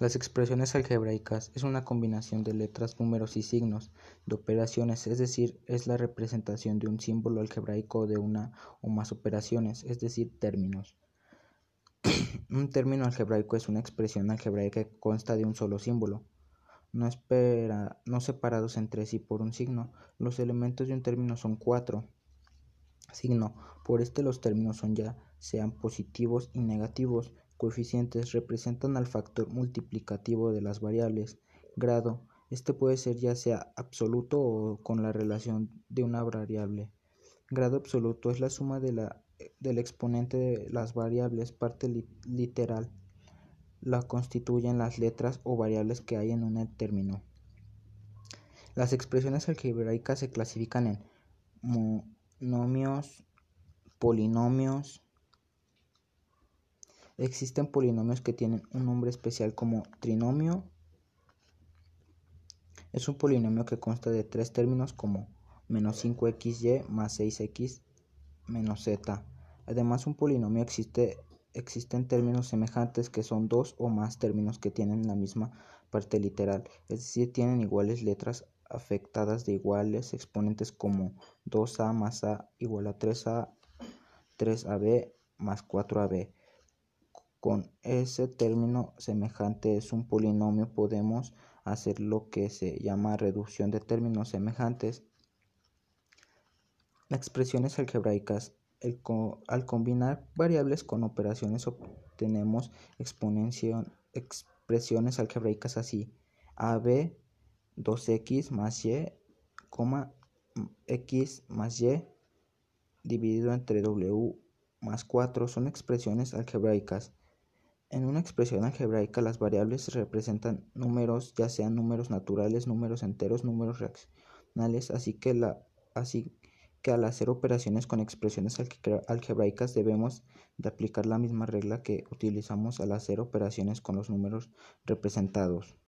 Las expresiones algebraicas es una combinación de letras, números y signos de operaciones, es decir, es la representación de un símbolo algebraico de una o más operaciones, es decir, términos. un término algebraico es una expresión algebraica que consta de un solo símbolo, no, espera, no separados entre sí por un signo. Los elementos de un término son cuatro. Signo. Por este los términos son ya sean positivos y negativos. Coeficientes representan al factor multiplicativo de las variables. Grado. Este puede ser ya sea absoluto o con la relación de una variable. Grado absoluto es la suma de la, del exponente de las variables, parte literal. La constituyen las letras o variables que hay en un término. Las expresiones algebraicas se clasifican en monomios, polinomios, Existen polinomios que tienen un nombre especial como trinomio. Es un polinomio que consta de tres términos como menos 5xy más 6x menos z. Además, un polinomio existe, existen términos semejantes que son dos o más términos que tienen la misma parte literal, es decir, tienen iguales letras afectadas de iguales exponentes como 2a más a igual a 3a, 3ab más 4ab. Con ese término semejante es un polinomio podemos hacer lo que se llama reducción de términos semejantes. Expresiones algebraicas. al combinar variables con operaciones obtenemos expresiones algebraicas así. AB 2x más y, x más y dividido entre w más 4 son expresiones algebraicas. En una expresión algebraica las variables representan números, ya sean números naturales, números enteros, números racionales, así que, así que al hacer operaciones con expresiones algebraicas debemos de aplicar la misma regla que utilizamos al hacer operaciones con los números representados.